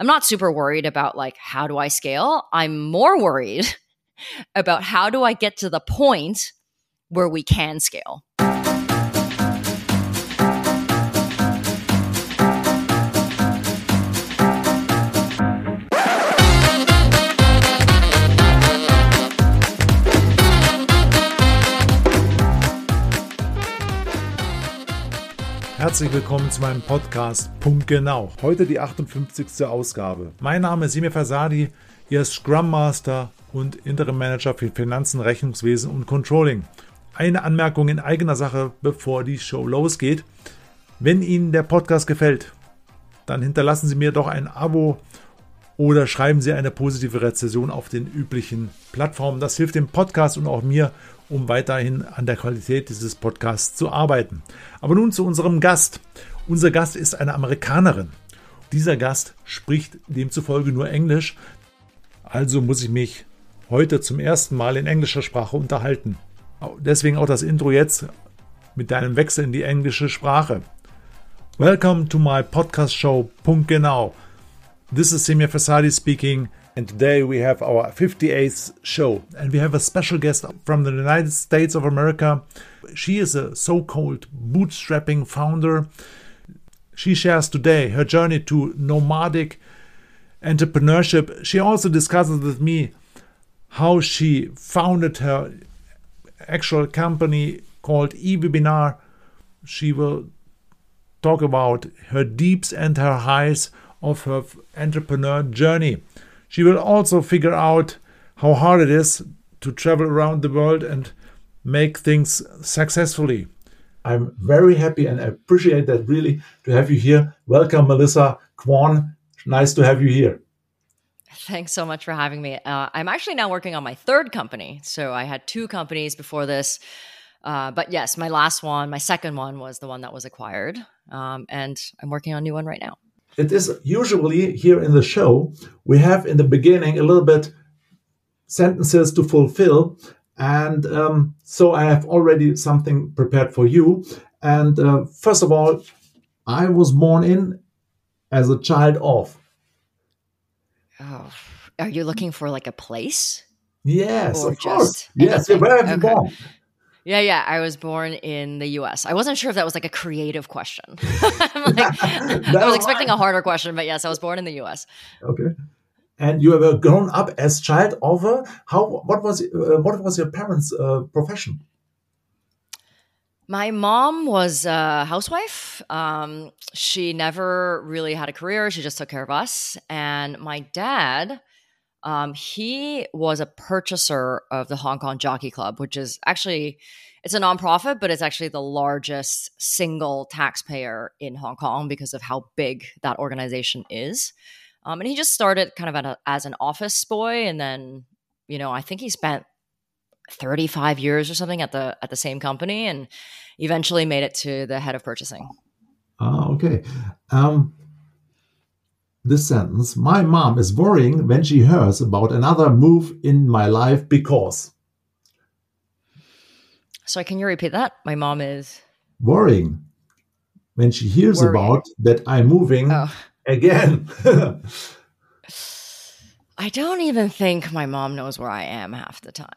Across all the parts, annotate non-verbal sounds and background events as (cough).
I'm not super worried about like how do I scale. I'm more worried (laughs) about how do I get to the point where we can scale. Herzlich willkommen zu meinem Podcast Punkt Genau. Heute die 58. Ausgabe. Mein Name ist Simir Fasadi, Ihr Scrum Master und Interim Manager für Finanzen, Rechnungswesen und Controlling. Eine Anmerkung in eigener Sache, bevor die Show losgeht. Wenn Ihnen der Podcast gefällt, dann hinterlassen Sie mir doch ein Abo oder schreiben Sie eine positive Rezession auf den üblichen Plattformen. Das hilft dem Podcast und auch mir, um weiterhin an der Qualität dieses Podcasts zu arbeiten. Aber nun zu unserem Gast. Unser Gast ist eine Amerikanerin. Dieser Gast spricht demzufolge nur Englisch, also muss ich mich heute zum ersten Mal in englischer Sprache unterhalten. Deswegen auch das Intro jetzt mit deinem Wechsel in die englische Sprache. Welcome to my podcast show Punkt Genau. This is Semir Fasadi speaking, and today we have our 58th show. And we have a special guest from the United States of America. She is a so called bootstrapping founder. She shares today her journey to nomadic entrepreneurship. She also discusses with me how she founded her actual company called eWebinar. She will talk about her deeps and her highs of her entrepreneur journey. She will also figure out how hard it is to travel around the world and make things successfully. I'm very happy and I appreciate that really to have you here. Welcome, Melissa Kwan. Nice to have you here. Thanks so much for having me. Uh, I'm actually now working on my third company. So I had two companies before this. Uh, but yes, my last one, my second one was the one that was acquired. Um, and I'm working on a new one right now it is usually here in the show, we have in the beginning a little bit sentences to fulfill. And um, so I have already something prepared for you. And uh, first of all, I was born in as a child of. Oh, are you looking for like a place? Yes, or of course. Yes, where have you okay. born? Yeah, yeah. I was born in the US. I wasn't sure if that was like a creative question. (laughs) (laughs) like, (laughs) I was expecting a harder question, but yes, I was born in the US. Okay. And you have grown up as child of a how? What was uh, what was your parents' uh, profession? My mom was a housewife. Um, she never really had a career. She just took care of us. And my dad um, he was a purchaser of the Hong Kong Jockey Club, which is actually it's a nonprofit, but it's actually the largest single taxpayer in Hong Kong because of how big that organization is. Um, and he just started kind of a, as an office boy, and then you know I think he spent 35 years or something at the at the same company, and eventually made it to the head of purchasing. Oh, okay. Um, this sentence My mom is worrying when she hears about another move in my life because. So, can you repeat that? My mom is worrying when she hears worrying. about that I'm moving oh. again. (laughs) I don't even think my mom knows where I am half the time.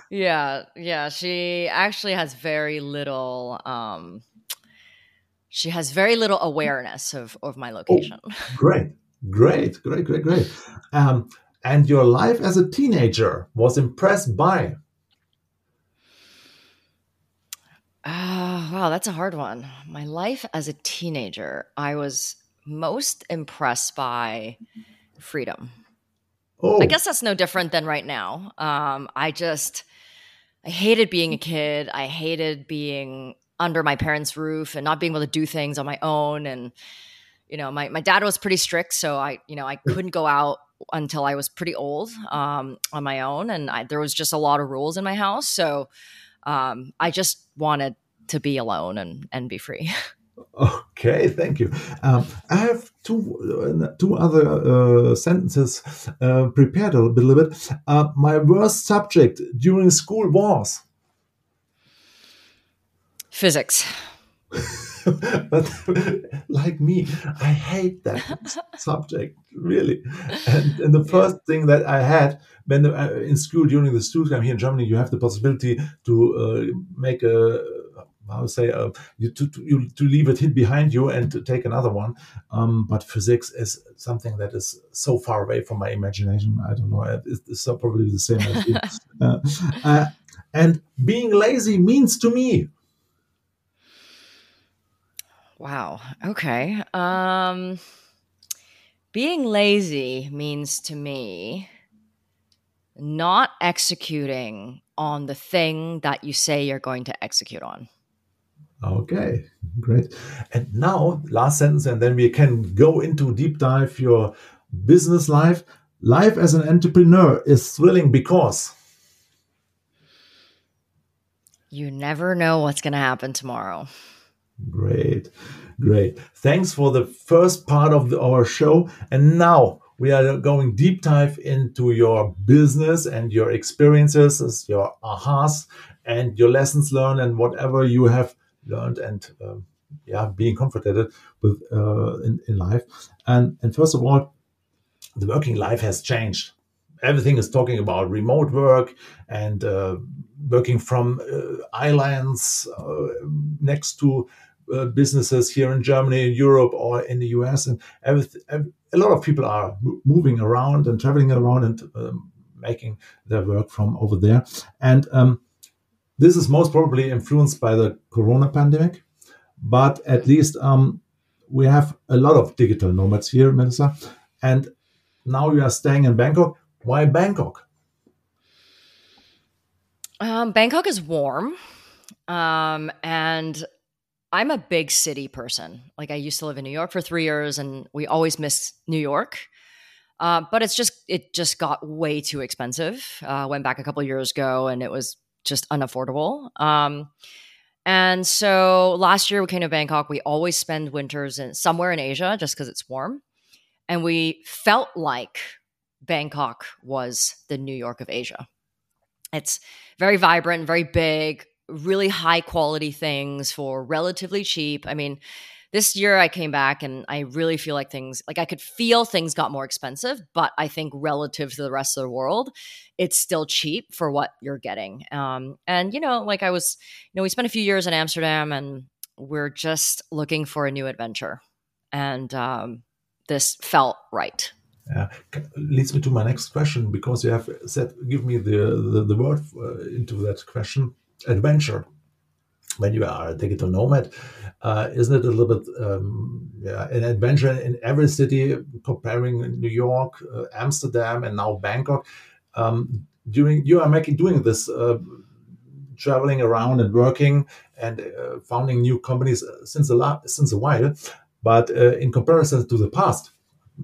(laughs) (laughs) yeah, yeah. She actually has very little um, she has very little awareness of, of my oh, location. Oh, (laughs) great, great, great, great, great. Um, and your life as a teenager was impressed by? Uh, wow, that's a hard one. My life as a teenager, I was most impressed by freedom. Oh. I guess that's no different than right now. Um, I just, I hated being a kid. I hated being under my parents' roof and not being able to do things on my own. And, you know, my, my dad was pretty strict. So I, you know, I couldn't go out until I was pretty old um, on my own. And I, there was just a lot of rules in my house. So um, I just wanted to be alone and, and be free. (laughs) Okay, thank you. Um, I have two uh, two other uh, sentences uh, prepared a little bit. Uh, my worst subject during school was Physics. (laughs) but like me, I hate that (laughs) subject really. And, and the first thing that I had when uh, in school during the school time here in Germany, you have the possibility to uh, make a how to say uh, you to, to, you, to leave it hit behind you and to take another one. Um, but physics is something that is so far away from my imagination. I don't know. It's, it's probably the same as you. (laughs) uh, uh, and being lazy means to me Wow. Okay. Um, being lazy means to me not executing on the thing that you say you're going to execute on. Okay, great. And now, last sentence, and then we can go into deep dive your business life. Life as an entrepreneur is thrilling because you never know what's going to happen tomorrow. Great, great. Thanks for the first part of the, our show. And now we are going deep dive into your business and your experiences, your ahas, and your lessons learned, and whatever you have learned and um, yeah, being comforted with uh, in, in life. And and first of all, the working life has changed. Everything is talking about remote work and uh, working from uh, islands uh, next to uh, businesses here in Germany, in Europe, or in the US, and a lot of people are moving around and traveling around and um, making their work from over there. And um, this is most probably influenced by the Corona pandemic, but at least um, we have a lot of digital nomads here, Melissa. And now you are staying in Bangkok. Why Bangkok? Um, Bangkok is warm. Um, and I'm a big city person. Like I used to live in New York for three years, and we always miss New York. Uh, but it's just it just got way too expensive. Uh, went back a couple years ago, and it was just unaffordable. Um, and so last year we came to Bangkok. We always spend winters in somewhere in Asia just because it's warm, and we felt like Bangkok was the New York of Asia. It's very vibrant, very big, really high quality things for relatively cheap. I mean, this year I came back and I really feel like things like I could feel things got more expensive, but I think relative to the rest of the world, it's still cheap for what you're getting. Um, and you know, like I was, you know, we spent a few years in Amsterdam and we're just looking for a new adventure, and um, this felt right. Leads me to my next question because you have said give me the the, the word uh, into that question adventure when you are a digital nomad. Uh, isn't it a little bit um, yeah, an adventure in every city, comparing New York, uh, Amsterdam, and now Bangkok? Um, during you are making doing this, uh, traveling around and working and uh, founding new companies since a lot since a while, but in comparison to the past,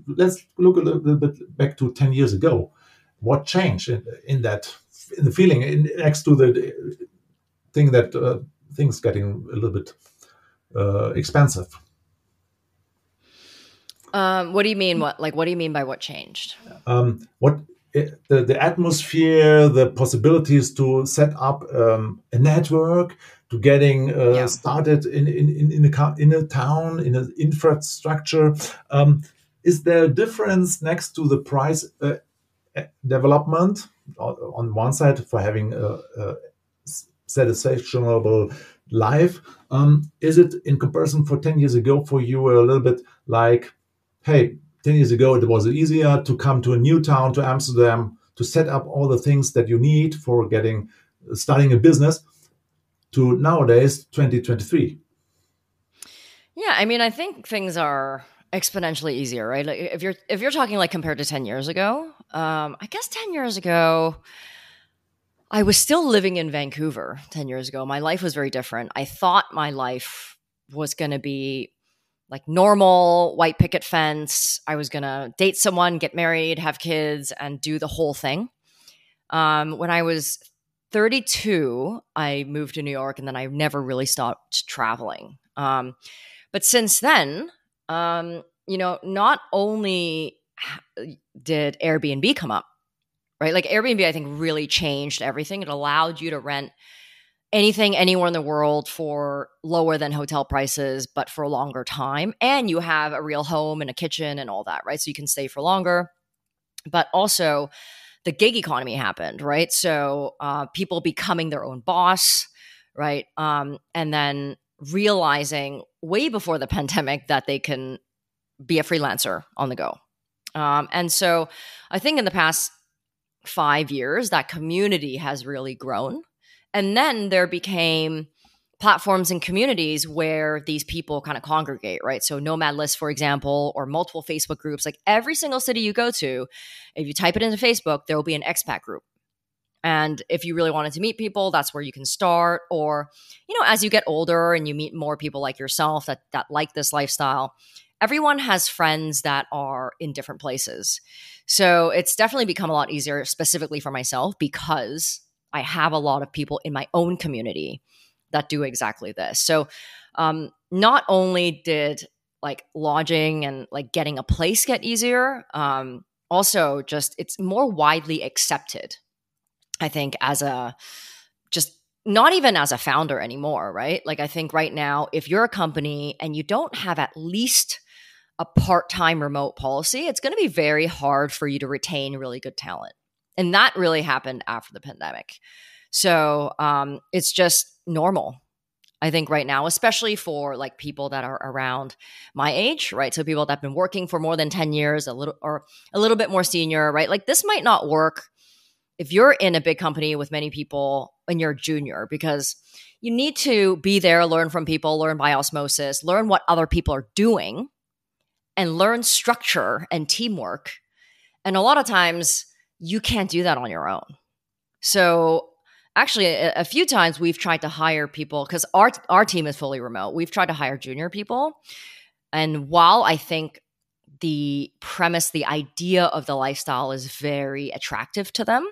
let's look a little bit back to ten years ago. What changed in, in that in the feeling in, next to the thing that uh, things getting a little bit uh, expensive. Um, what do you mean? What like what do you mean by what changed? Um, what it, eh, the the atmosphere, the possibilities to set up um, a network, to getting uh, yeah. started in in in in a, in a town, in an infrastructure. Um, is there a difference next to the price uh, eh, development on one side for having a, a satisfactional life. Um, is it in comparison for 10 years ago for you a little bit like, hey, 10 years ago it was easier to come to a new town, to Amsterdam, to set up all the things that you need for getting starting a business to nowadays 2023? Yeah, I mean, I think things are exponentially easier, right? Like if you're if you're talking like compared to 10 years ago, um, I guess 10 years ago, I was still living in Vancouver 10 years ago. My life was very different. I thought my life was going to be like normal white picket fence. I was going to date someone, get married, have kids, and do the whole thing. Um, when I was 32, I moved to New York and then I never really stopped traveling. Um, but since then, um, you know, not only (sighs) did Airbnb come up, right? Like Airbnb, I think really changed everything. It allowed you to rent anything anywhere in the world for lower than hotel prices, but for a longer time. And you have a real home and a kitchen and all that, right? So you can stay for longer. But also, the gig economy happened, right? So uh, people becoming their own boss, right? Um, and then realizing way before the pandemic that they can be a freelancer on the go. Um, and so I think in the past five years, that community has really grown. And then there became platforms and communities where these people kind of congregate, right? So Nomad List, for example, or multiple Facebook groups. Like every single city you go to, if you type it into Facebook, there will be an expat group. And if you really wanted to meet people, that's where you can start. Or, you know, as you get older and you meet more people like yourself that that like this lifestyle, everyone has friends that are in different places. So it's definitely become a lot easier, specifically for myself, because I have a lot of people in my own community that do exactly this. So um, not only did like lodging and like getting a place get easier, um, also just it's more widely accepted. I think as a just not even as a founder anymore, right? Like I think right now, if you're a company and you don't have at least a part-time remote policy, it's going to be very hard for you to retain really good talent. And that really happened after the pandemic. So um, it's just normal I think right now, especially for like people that are around my age, right? So people that have been working for more than 10 years, a little or a little bit more senior, right? Like this might not work if you're in a big company with many people and you're junior because you need to be there, learn from people, learn by osmosis, learn what other people are doing and learn structure and teamwork. And a lot of times you can't do that on your own. So actually a, a, few times we've tried to hire people because our our team is fully remote. We've tried to hire junior people, and while I think the premise, the idea of the lifestyle is very attractive to them,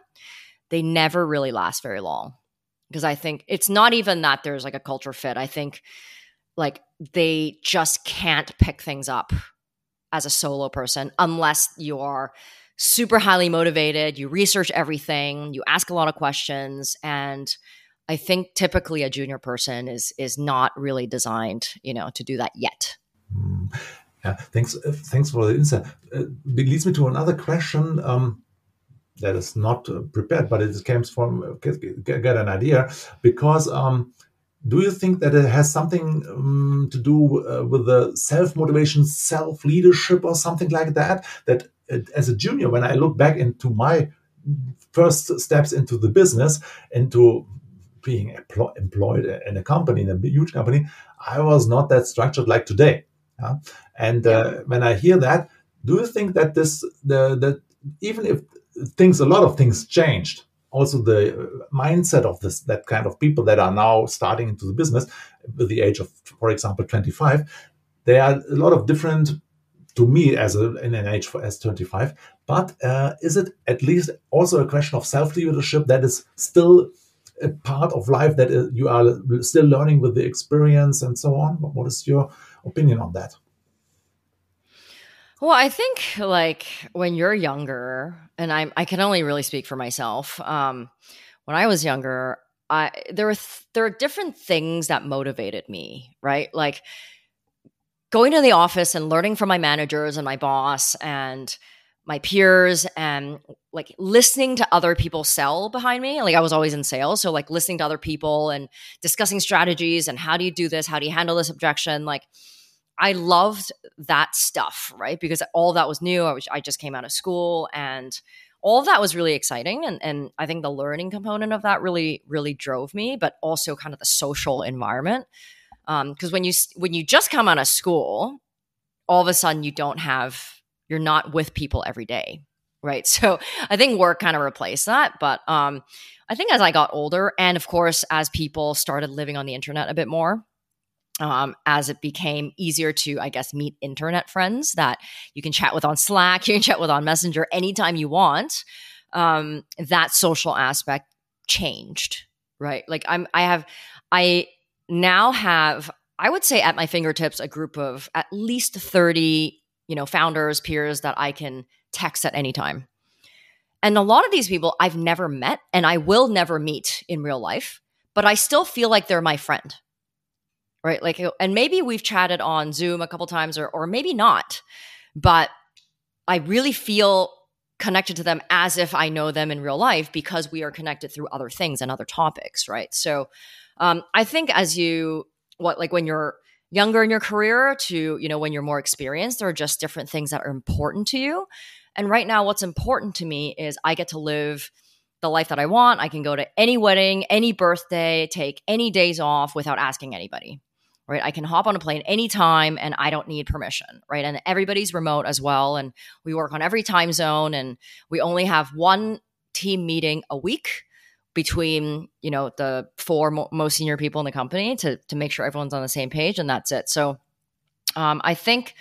they never really last very long because I think it's not even that there's like a culture fit. I think like they just can't pick things up as a solo person unless you are super highly motivated, you research everything, you ask a lot of questions and I think typically a junior person is is not really designed, you know, to do that yet. Hmm. Yeah, thanks. Uh, thanks for the insight. Uh, it leads me to another question um, that is not uh, prepared, but it comes from get, get, an idea because um, do you think that it has something um, to do uh, with the self motivation, self leadership, or something like that? That as a junior, when I look back into my first steps into the business, into being employed in a company, in a huge company, I was not that structured like today. Yeah? And uh, when I hear that, do you think that this, the, the, even if things, a lot of things changed, also the mindset of this, that kind of people that are now starting into the business with the age of, for example, 25, there are a lot of different to me as a, in an age for as 25 But uh, is it at least also a question of self leadership that is still a part of life that uh, you are still learning with the experience and so on? What is your opinion on that? Well, I think like when you're younger, and I I can only really speak for myself. Um, when I was younger, I there were th- there are different things that motivated me, right? Like going to the office and learning from my managers and my boss and my peers and like listening to other people sell behind me. Like I was always in sales. So like listening to other people and discussing strategies and how do you do this? How do you handle this objection? Like I loved that stuff, right? Because all that was new. I was I just came out of school and all of that was really exciting. And and I think the learning component of that really, really drove me, but also kind of the social environment because um, when you when you just come out of school all of a sudden you don't have you're not with people every day right (laughs) so i think work kind of replaced that but um, i think as i got older and of course as people started living on the internet a bit more um, as it became easier to i guess meet internet friends that you can chat with on slack (laughs) you can chat with on messenger anytime you want um, that social aspect changed right like i'm i have i now have, I would say, at my fingertips, a group of at least 30, you know, founders, peers that I can text at any time. And a lot of these people I've never met and I will never meet in real life, but I still feel like they're my friend. Right? Like and maybe we've chatted on Zoom a couple times or or maybe not. But I really feel connected to them as if I know them in real life because we are connected through other things and other topics, right? So um, I think as you what like when you're younger in your career to you know when you're more experienced, there are just different things that are important to you. And right now, what's important to me is I get to live the life that I want. I can go to any wedding, any birthday, take any days off without asking anybody right? I can hop on a plane anytime and I don't need permission, right? And everybody's remote as well. And we work on every time zone and we only have one team meeting a week between you know the four mo- most senior people in the company to to make sure everyone's on the same page and that's it so um, i think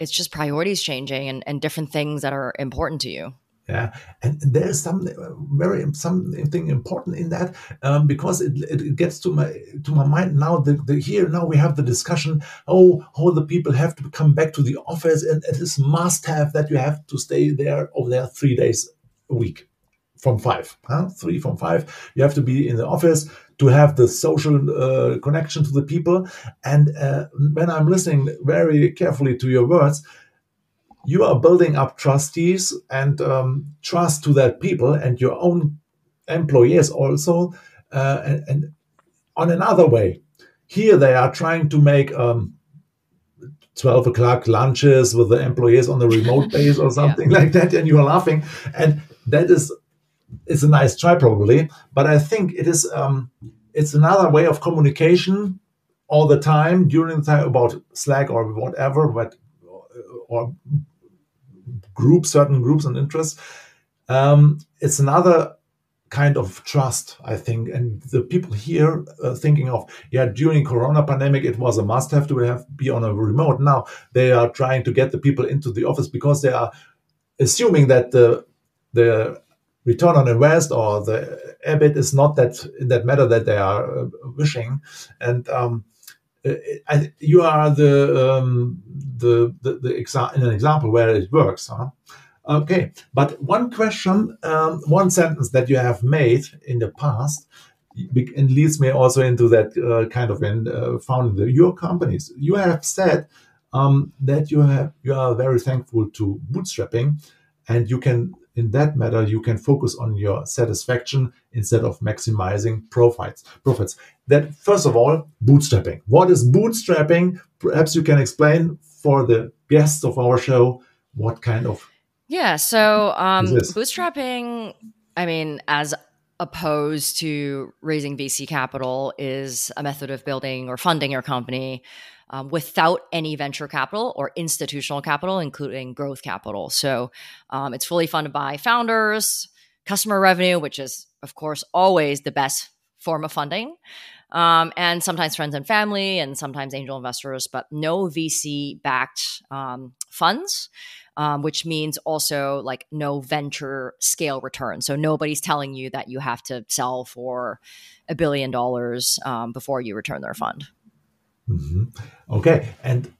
it's just priorities changing and, and different things that are important to you yeah, and there's some very something important in that um, because it, it gets to my to my mind now. The, the here now we have the discussion. Oh, how the people have to come back to the office, and it is must have that you have to stay there over there three days a week from five, huh? three from five. You have to be in the office to have the social uh, connection to the people. And uh, when I'm listening very carefully to your words you are building up trustees and um, trust to that people and your own employees also. Uh, and, and, on another way, here they are trying to make um, 12 o'clock lunches with the employees on the remote (laughs) base or something yeah. like that, and you are laughing. And that is it's a nice try probably, but I think it is um, it's another way of communication all the time during the time about Slack or whatever, but or groups, certain groups and interests. Um, it's another kind of trust, I think. And the people here uh, thinking of, yeah, during Corona pandemic, it was a must have to have be on a remote. Now they are trying to get the people into the office because they are assuming that the the return on invest or the EBIT is not that in that matter that they are uh, wishing. And um, I, you are the um, the the, the exa- an example where it works. Huh? Okay, but one question, um, one sentence that you have made in the past, and leads me also into that uh, kind of in uh, founding your companies. You have said um, that you have you are very thankful to bootstrapping, and you can in that matter you can focus on your satisfaction instead of maximizing profits profits. That first of all bootstrapping. What is bootstrapping? Perhaps you can explain for the guests of our show what kind of yeah so um, bootstrapping i mean as opposed to raising vc capital is a method of building or funding your company um, without any venture capital or institutional capital, including growth capital. So um, it's fully funded by founders, customer revenue, which is, of course, always the best form of funding, um, and sometimes friends and family, and sometimes angel investors, but no VC backed um, funds. Um, which means also like no venture scale return. So nobody's telling you that you have to sell for a billion dollars um, before you return their fund. Mm-hmm. Okay, and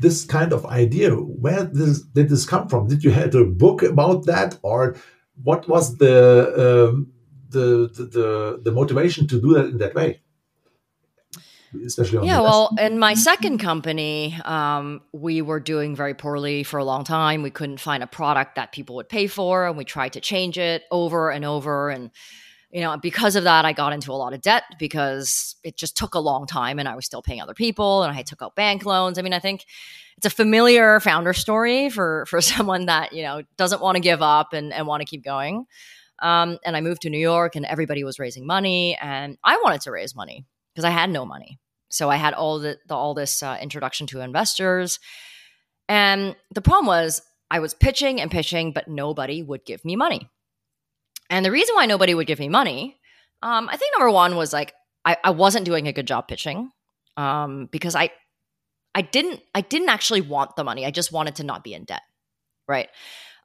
this kind of idea, where this, did this come from? Did you have a book about that, or what was the, um, the, the, the the motivation to do that in that way? Especially yeah, well, in my second company, um, we were doing very poorly for a long time. We couldn't find a product that people would pay for, and we tried to change it over and over, and you know, because of that, I got into a lot of debt because it just took a long time and I was still paying other people and I took out bank loans. I mean, I think it's a familiar founder story for (laughs) for someone that, you know, doesn't want to give up and, and want to keep going. Um, and I moved to New York and everybody was raising money and I wanted to raise money because I had no money. So I had all the, the all this uh, introduction to investors. And the problem was I was pitching and pitching, but nobody would give me money. And the reason why nobody would give me money, um, I think number one was like I, I wasn't doing a good job pitching um, because I I didn't I didn't actually want the money. I just wanted to not be in debt, right?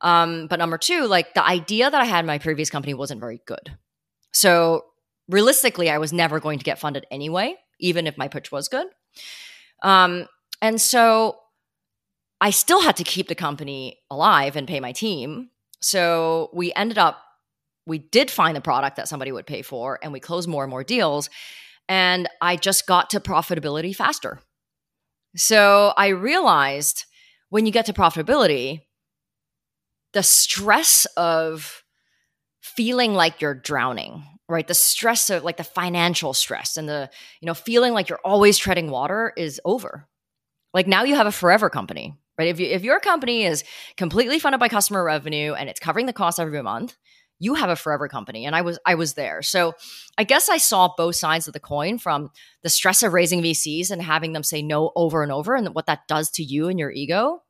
Um, but number two, like the idea that I had in my previous company wasn't very good. So realistically, I was never going to get funded anyway, even if my pitch was good. Um, and so I still had to keep the company alive and pay my team. So we ended up we did find the product that somebody would pay for and we closed more and more deals and I just got to profitability faster. So I realized when you get to profitability, the stress of feeling like you're drowning, right? The stress of like the financial stress and the, you know, feeling like you're always treading water is over. Like now you have a forever company, right? If, you, if your company is completely funded by customer revenue and it's covering the cost every month, you have a forever company and i was i was there. So i guess i saw both sides of the coin from the stress of raising vcs and having them say no over and over and what that does to you and your ego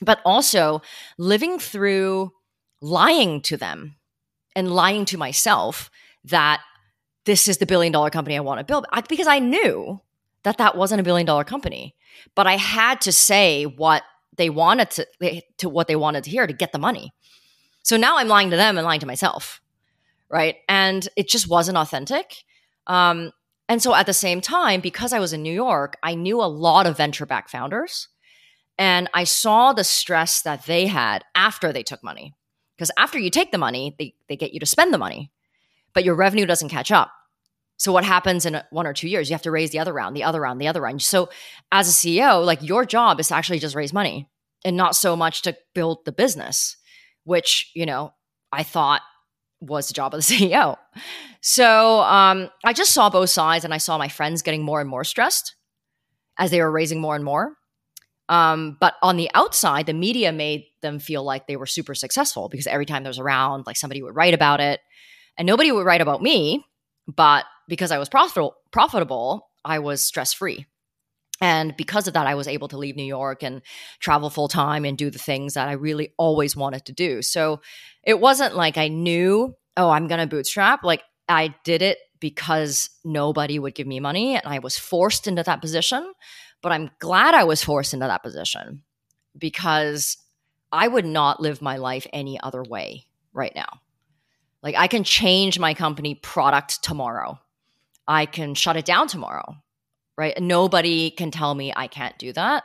but also living through lying to them and lying to myself that this is the billion dollar company i want to build I, because i knew that that wasn't a billion dollar company but i had to say what they wanted to to what they wanted to hear to get the money so now I'm lying to them and lying to myself. Right. And it just wasn't authentic. Um, and so at the same time, because I was in New York, I knew a lot of venture back founders. And I saw the stress that they had after they took money. Because after you take the money, they, they get you to spend the money, but your revenue doesn't catch up. So what happens in one or two years? You have to raise the other round, the other round, the other round. So as a CEO, like your job is to actually just raise money and not so much to build the business which, you know, I thought was the job of the (laughs) CEO. So um, I just saw both sides and I saw my friends getting more and more stressed as they were raising more and more. Um, but on the outside, the media made them feel like they were super successful because every time there was around, like somebody would write about it. And nobody would write about me, but because I was profitable, profitable I was stress free. And because of that, I was able to leave New York and travel full time and do the things that I really always wanted to do. So it wasn't like I knew, oh, I'm going to bootstrap. Like I did it because nobody would give me money and I was forced into that position. But I'm glad I was forced into that position because I would not live my life any other way right now. Like I can change my company product tomorrow. I can shut it down tomorrow right? Nobody can tell me I can't do that.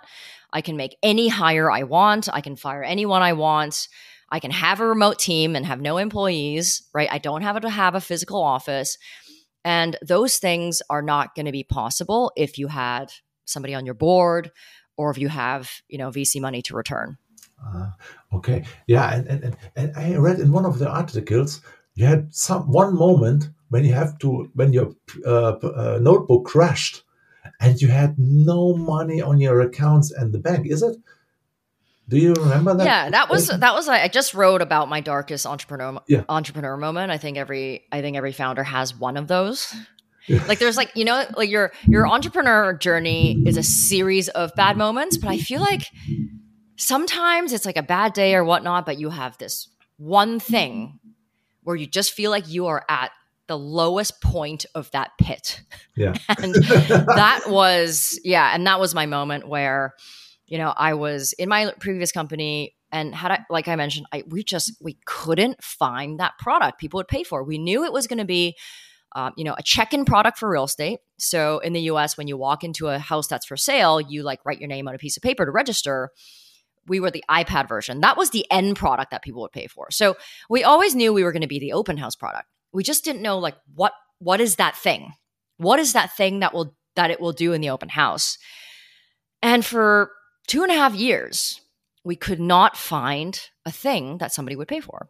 I can make any hire I want. I can fire anyone I want. I can have a remote team and have no employees, right? I don't have to have a physical office. And those things are not going to be possible if you had somebody on your board or if you have, you know, VC money to return. Uh, okay. Yeah. And, and, and I read in one of the articles, you had some one moment when you have to, when your uh, uh, notebook crashed and you had no money on your accounts and the bank, is it? Do you remember that? Yeah, that was that was I just wrote about my darkest entrepreneur yeah. entrepreneur moment. I think every I think every founder has one of those. Yeah. Like there's like you know like your your entrepreneur journey is a series of bad moments, but I feel like sometimes it's like a bad day or whatnot, but you have this one thing where you just feel like you are at the lowest point of that pit. Yeah. (laughs) and that was, yeah. And that was my moment where, you know, I was in my previous company and had I, like I mentioned, I, we just, we couldn't find that product people would pay for. We knew it was going to be, um, you know, a check-in product for real estate. So in the U.S., when you walk into a house that's for sale, you like write your name on a piece of paper to register. We were the iPad version. That was the end product that people would pay for. So we always knew we were going to be the open house product we just didn't know like what what is that thing? What is that thing that will that it will do in the open house? And for two and a half years, we could not find a thing that somebody would pay for.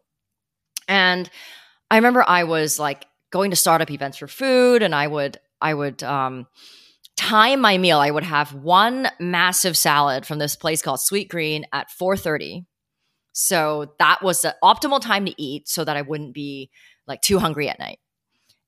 And I remember I was like going to startup events for food, and I would I would um, time my meal. I would have one massive salad from this place called Sweet Green at four thirty. So that was the optimal time to eat, so that I wouldn't be like too hungry at night.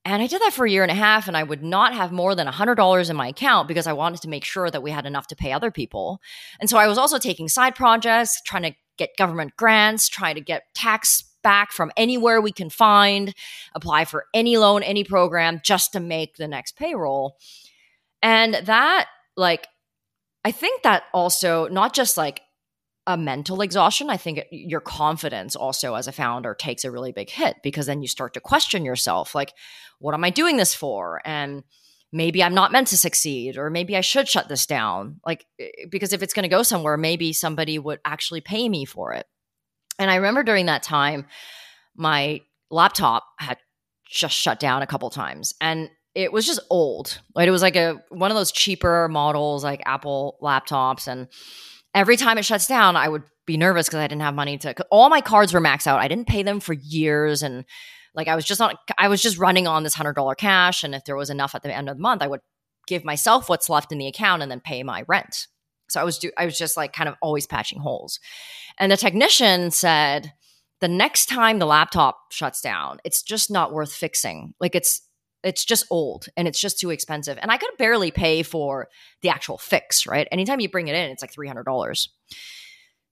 And I did that for a year and a half, and I would not have more than $100 in my account because I wanted to make sure that we had enough to pay other people. And so I was also taking side projects, trying to get government grants, trying to get tax back from anywhere we can find, apply for any loan, any program just to make the next payroll. And that, like, I think that also not just like a mental exhaustion, I think your confidence also as a founder takes a really big hit because then you start to question yourself like, what am I doing this for? And maybe I'm not meant to succeed, or maybe I should shut this down. Like, because if it's going to go somewhere, maybe somebody would actually pay me for it. And I remember during that time, my laptop had just shut down a couple times and it was just old. Right? It was like a one of those cheaper models like Apple laptops and every time it shuts down I would be nervous because I didn't have money to all my cards were maxed out. I didn't pay them for years and like I was just on I was just running on this $100 cash and if there was enough at the end of the month I would give myself what's left in the account and then pay my rent. So I was do I was just like kind of always patching holes. And the technician said the next time the laptop shuts down, it's just not worth fixing. Like it's it's just old and it's just too expensive. And I could barely pay for the actual fix, right? Anytime you bring it in, it's like $300.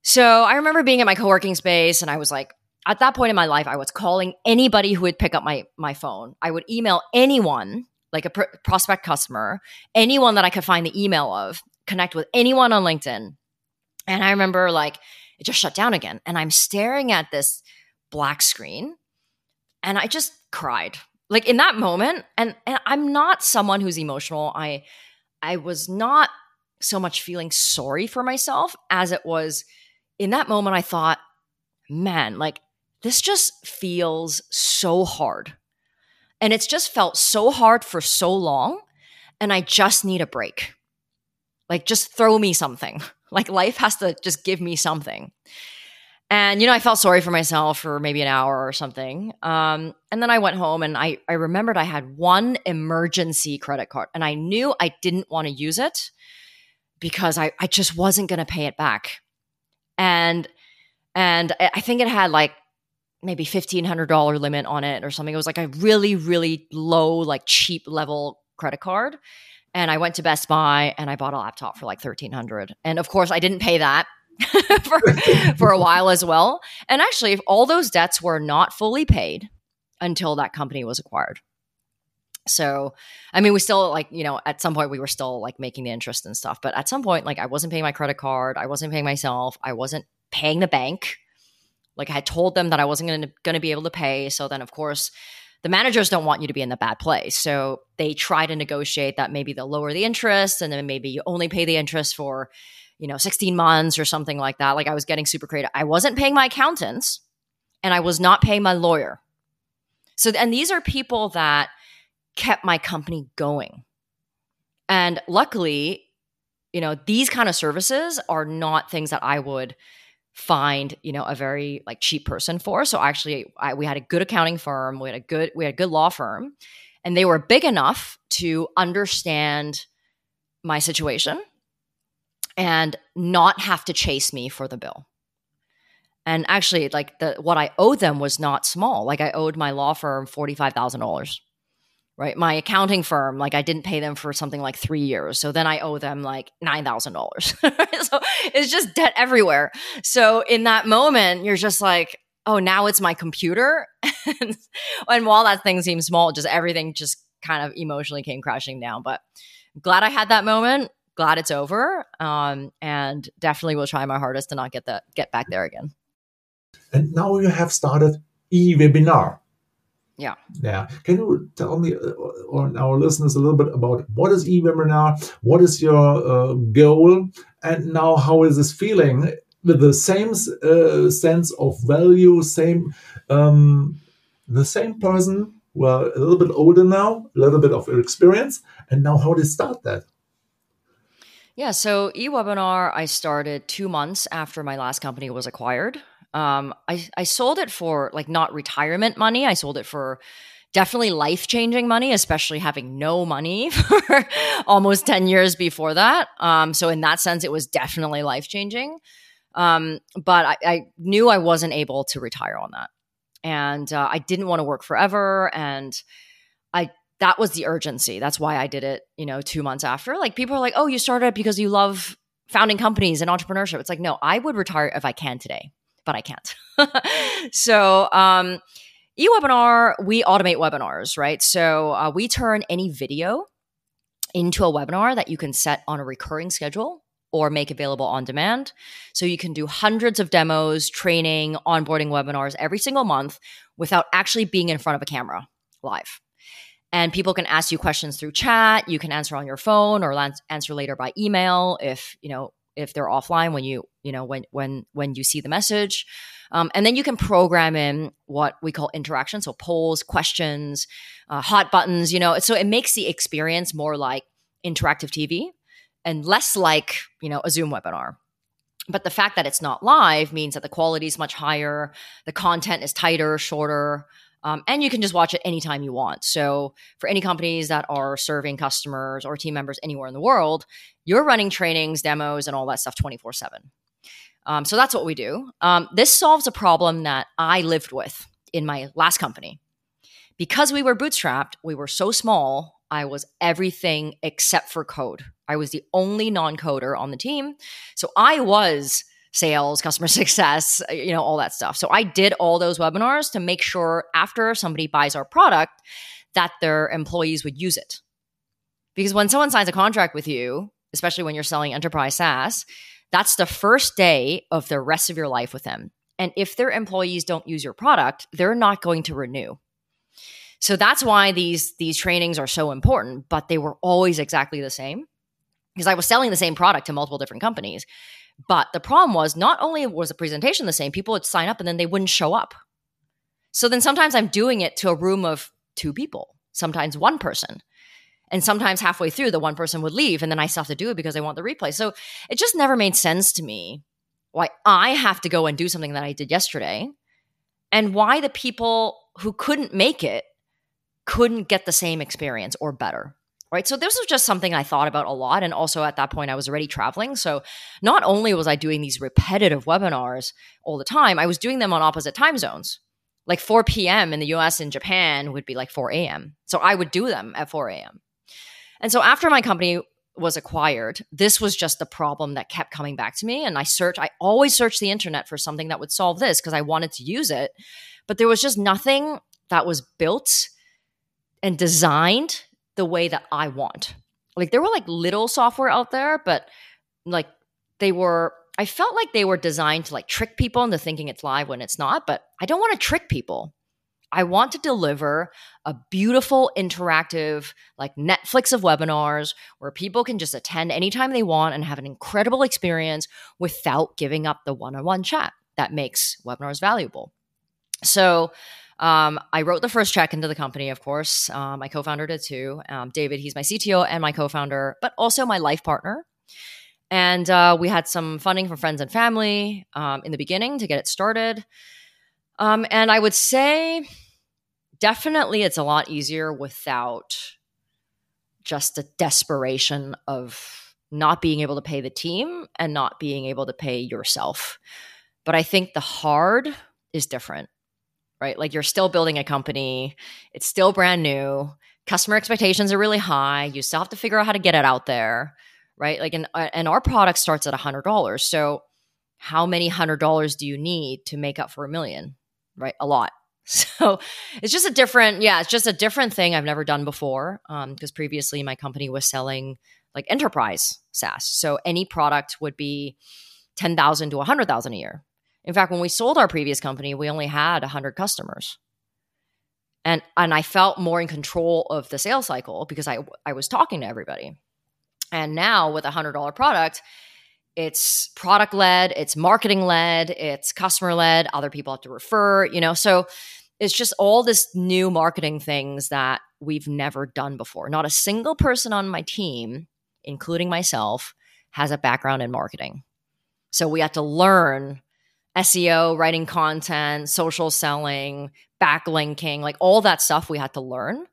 So I remember being in my co-working space and I was like, at that point in my life, I was calling anybody who would pick up my my phone. I would email anyone, like a pr- prospect customer, anyone that I could find the email of, connect with anyone on LinkedIn. And I remember like it just shut down again. And I'm staring at this black screen and I just cried. Like in that moment, and, and I'm not someone who's emotional. I I was not so much feeling sorry for myself as it was in that moment I thought, man, like this just feels so hard. And it's just felt so hard for so long. And I just need a break. Like, just throw me something. (laughs) Like, life has to just give me something. And, you know, I felt sorry for myself for maybe an hour or something. Um, and then I went home and I, I remembered I had one emergency credit card and I knew I didn't want to use it because I, I just wasn't going to pay it back. And, and I think it had like maybe $1,500 limit on it or something. It was like a really, really low, like cheap level credit card and I went to Best Buy and I bought a laptop for like 1300 And of course, I didn't pay that (laughs) for, for a while as well. And actually, all those debts were not fully paid until that company was acquired. So, I mean, we still like, you know, at some point we were still like making the interest and stuff, but at some point, like, I wasn't paying my credit card, I wasn't paying myself, I wasn't paying the bank. Like, I had told them that I wasn't going to be able to pay. So then, of course, the managers don't want you to be in the bad place. So they try to negotiate that maybe they'll lower the interest and then maybe you only pay the interest for, you know, 16 months or something like that. Like I was getting super creative. I wasn't paying my accountants and I was not paying my lawyer. So, and these are people that kept my company going. And luckily, you know, these kind of services are not things that I would find you know a very like cheap person for so actually I, we had a good accounting firm we had a good we had a good law firm and they were big enough to understand my situation and not have to chase me for the bill and actually like the what i owed them was not small like i owed my law firm $45000 right? My accounting firm, like I didn't pay them for something like three years. So then I owe them like $9,000. (laughs) so it's just debt everywhere. So in that moment, you're just like, oh, now it's my computer. (laughs) and while that thing seems small, just everything just kind of emotionally came crashing down. But glad I had that moment. Glad it's over. Um, and definitely will try my hardest to not get that get back there again. And now you have started eWebinar. Yeah. Yeah. Can you tell me uh, or our listeners a little bit about what is eWebinar What is your uh, goal? And now, how is this feeling with the same uh, sense of value, same, um, the same person, well, a little bit older now, a little bit of experience. And now, how did start that? Yeah, so eWebinar, I started two months after my last company was acquired. Um, I, I sold it for like not retirement money. I sold it for definitely life changing money, especially having no money (laughs) for almost 10 years before that. Um, so, in that sense, it was definitely life changing. Um, but I, I, knew I wasn't able to retire on that. And uh, I didn't want to work forever. And I, that was the urgency. That's why I did it, you know, two months after. Like people are like, oh, you started because you love founding companies and entrepreneurship. It's like, no, I would retire if I can today but I can't. (laughs) so, um, eWebinar, we automate webinars, right? So uh, we turn any video into a webinar that you can set on a recurring schedule or make available on demand. So you can do hundreds of demos, training, onboarding webinars every single month without actually being in front of a camera live. And people can ask you questions through chat. You can answer on your phone or answer later by email if, you know, if they're offline when you you know when when when you see the message um, and then you can program in what we call interaction so polls questions uh, hot buttons you know so it makes the experience more like interactive tv and less like you know a zoom webinar but the fact that it's not live means that the quality is much higher the content is tighter shorter um, and you can just watch it anytime you want. So, for any companies that are serving customers or team members anywhere in the world, you're running trainings, demos, and all that stuff 24 7. Um, so, that's what we do. Um, this solves a problem that I lived with in my last company. Because we were bootstrapped, we were so small, I was everything except for code. I was the only non coder on the team. So, I was sales, customer (laughs) success, you know, all that stuff. So I did all those webinars to make sure after somebody buys our product that their employees would use it. Because when someone signs a contract with you, especially when you're selling enterprise SaaS, that's the first day of the rest of your life with them. And if their employees don't use your product, they're not going to renew. So that's why these these trainings are so important, but they were always exactly the same because I was selling the same product to multiple different companies. But the problem was not only was the presentation the same, people would sign up and then they wouldn't show up. So then sometimes I'm doing it to a room of two people, sometimes one person. And sometimes halfway through, the one person would leave and then I still have to do it because I want the replay. So it just never made sense to me why I have to go and do something that I did yesterday and why the people who couldn't make it couldn't get the same experience or better right? So this was just something I thought about a lot. And also at that point, I was already traveling. So not only was I doing these repetitive webinars all the time, I was doing them on opposite time zones. Like 4 p.m. in the US and Japan would be like 4 a.m. So I would do them at 4 a.m. And so after my company was acquired, this was just the problem that kept coming back to me. And I searched, I always searched the internet for something that would solve this because I wanted to use it. But there was just nothing that was built and designed the way that I want. Like there were like little software out there, but like they were I felt like they were designed to like trick people into thinking it's live when it's not, but I don't want to trick people. I want to deliver a beautiful, interactive, like Netflix of webinars where people can just attend anytime they want and have an incredible experience without giving up the one on one chat that makes webinars valuable. So, um, I wrote the first check into the company, of course. Um, my co founder did too. Um, David, he's my CTO and my co founder, but also my life partner. And uh, we had some funding from friends and family um, in the beginning to get it started. Um, and I would say definitely it's a lot easier without just the desperation of not being able to pay the team and not being able to pay yourself. But I think the hard is different right? Like you're still building a company, it's still brand new, customer expectations are really high, you still have to figure out how to get it out there, right? Like and uh, and our product starts at $100. So how many hundred dollars do you need to make up for a million? Right? A lot. (laughs) So it's just a different, yeah, it's just a different thing I've never done before. Um, because previously my company was selling like enterprise SaaS. So any product would be 10,000 to 100,000 a year. In fact, when we sold our previous company, we only had 100 customers. And and I felt more in control of the sales cycle because I I was talking to everybody. And now with a $100 product, it's product led, it's marketing led, it's customer led, other people have to refer, you know. So it's just all this new marketing things that we've never done before. Not a single person on my team, including myself, has a background in marketing. So we had to learn SEO, writing content, social selling, backlinking, like all that stuff we had to learn.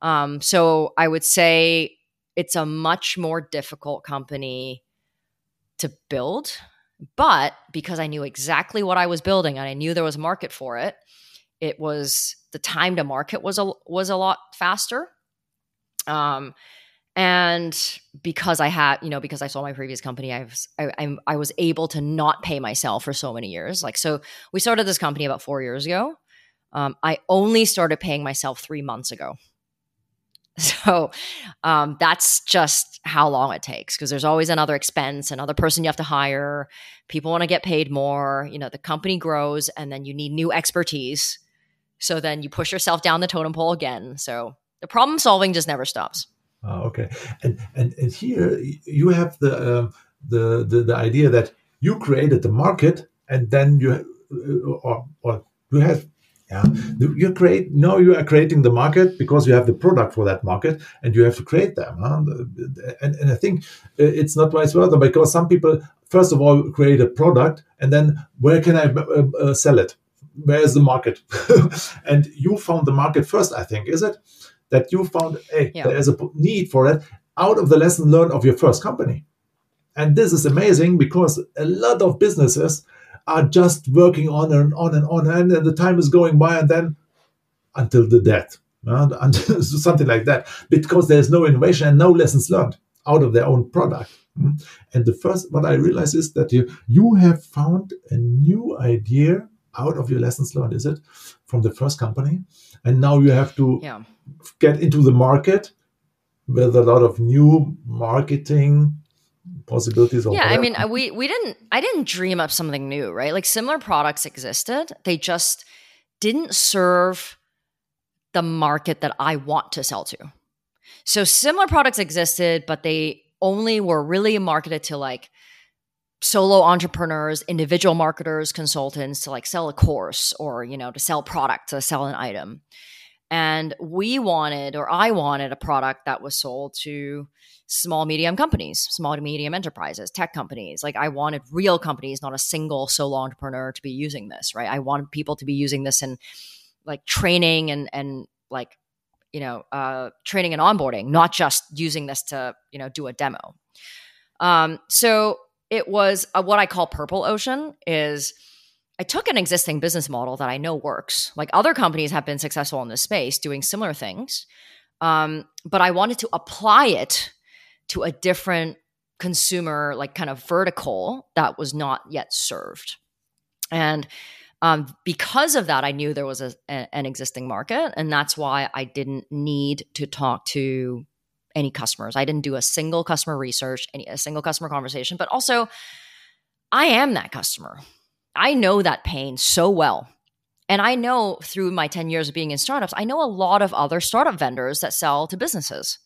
Um, so I would say it's a much more difficult company to build. But because I knew exactly what I was building and I knew there was a market for it, it was the time to market was a was a lot faster. Um, and because i had you know because i sold my previous company i was I, I, was able to not pay myself for so many years. Like so we started this company about four years ago. Um, i only started paying myself three months ago. (laughs) So um, that's just how long it takes because there's always another expense another person you have to hire. People want to get paid more. You know the company grows and then you need new expertise. So then you push yourself down the totem pole again. So the problem solving just never stops Ah, okay. And, and and here you have the um, the, the, the idea that you created the market and then you uh, or, or you have yeah you create no you are creating the market because you have the product for that market and you have to create them huh? and, and i think uh, it's not vice versa because some people first of all create a product and then where can i uh, uh, sell it where is the market (laughs) and you found the market first i think is it that you found hey yeah. there is a need for it out of the lesson learned of your first company and this is amazing because a lot of businesses are just working on and on and on, and, and the time is going by, and then until the death, (laughs) until something like that, because there's no innovation and no lessons learned out of their own product. Mm. And the first, what I realize is that you you have found a new idea out of your lessons learned, is it, from the first company, and now you have to yeah. Get into the market with a lot of new marketing possibilities yeah i mean we we didn't i didn't dream up something new right? Like similar products existed. They just didn't serve the market that i want to sell to. So similar products existed but they only were really marketed to like solo entrepreneurs individual marketers consultants to like sell a course or you know to sell product to sell an item and we wanted or i wanted a product that was sold to small medium companies small to medium enterprises tech companies. Like i wanted real companies not a single solo entrepreneur to be using this right? I wanted people to be using this in like training and and like you know uh, training and onboarding not just using this to you know do a demo. Um, so it was a, what i call purple ocean is i took an existing business model that i know works. Like other companies have been successful in this space doing similar things um, but i wanted to apply it to a different consumer like kind of vertical that was not yet served. And um, because of that i knew there was a, a, an existing market and that's why i didn't need to talk to any customers. I didn't do a single customer research any a single customer conversation but also i am that customer i know that pain so well and i know through my 10 years of being in startups i know a lot of other startup vendors that sell to businesses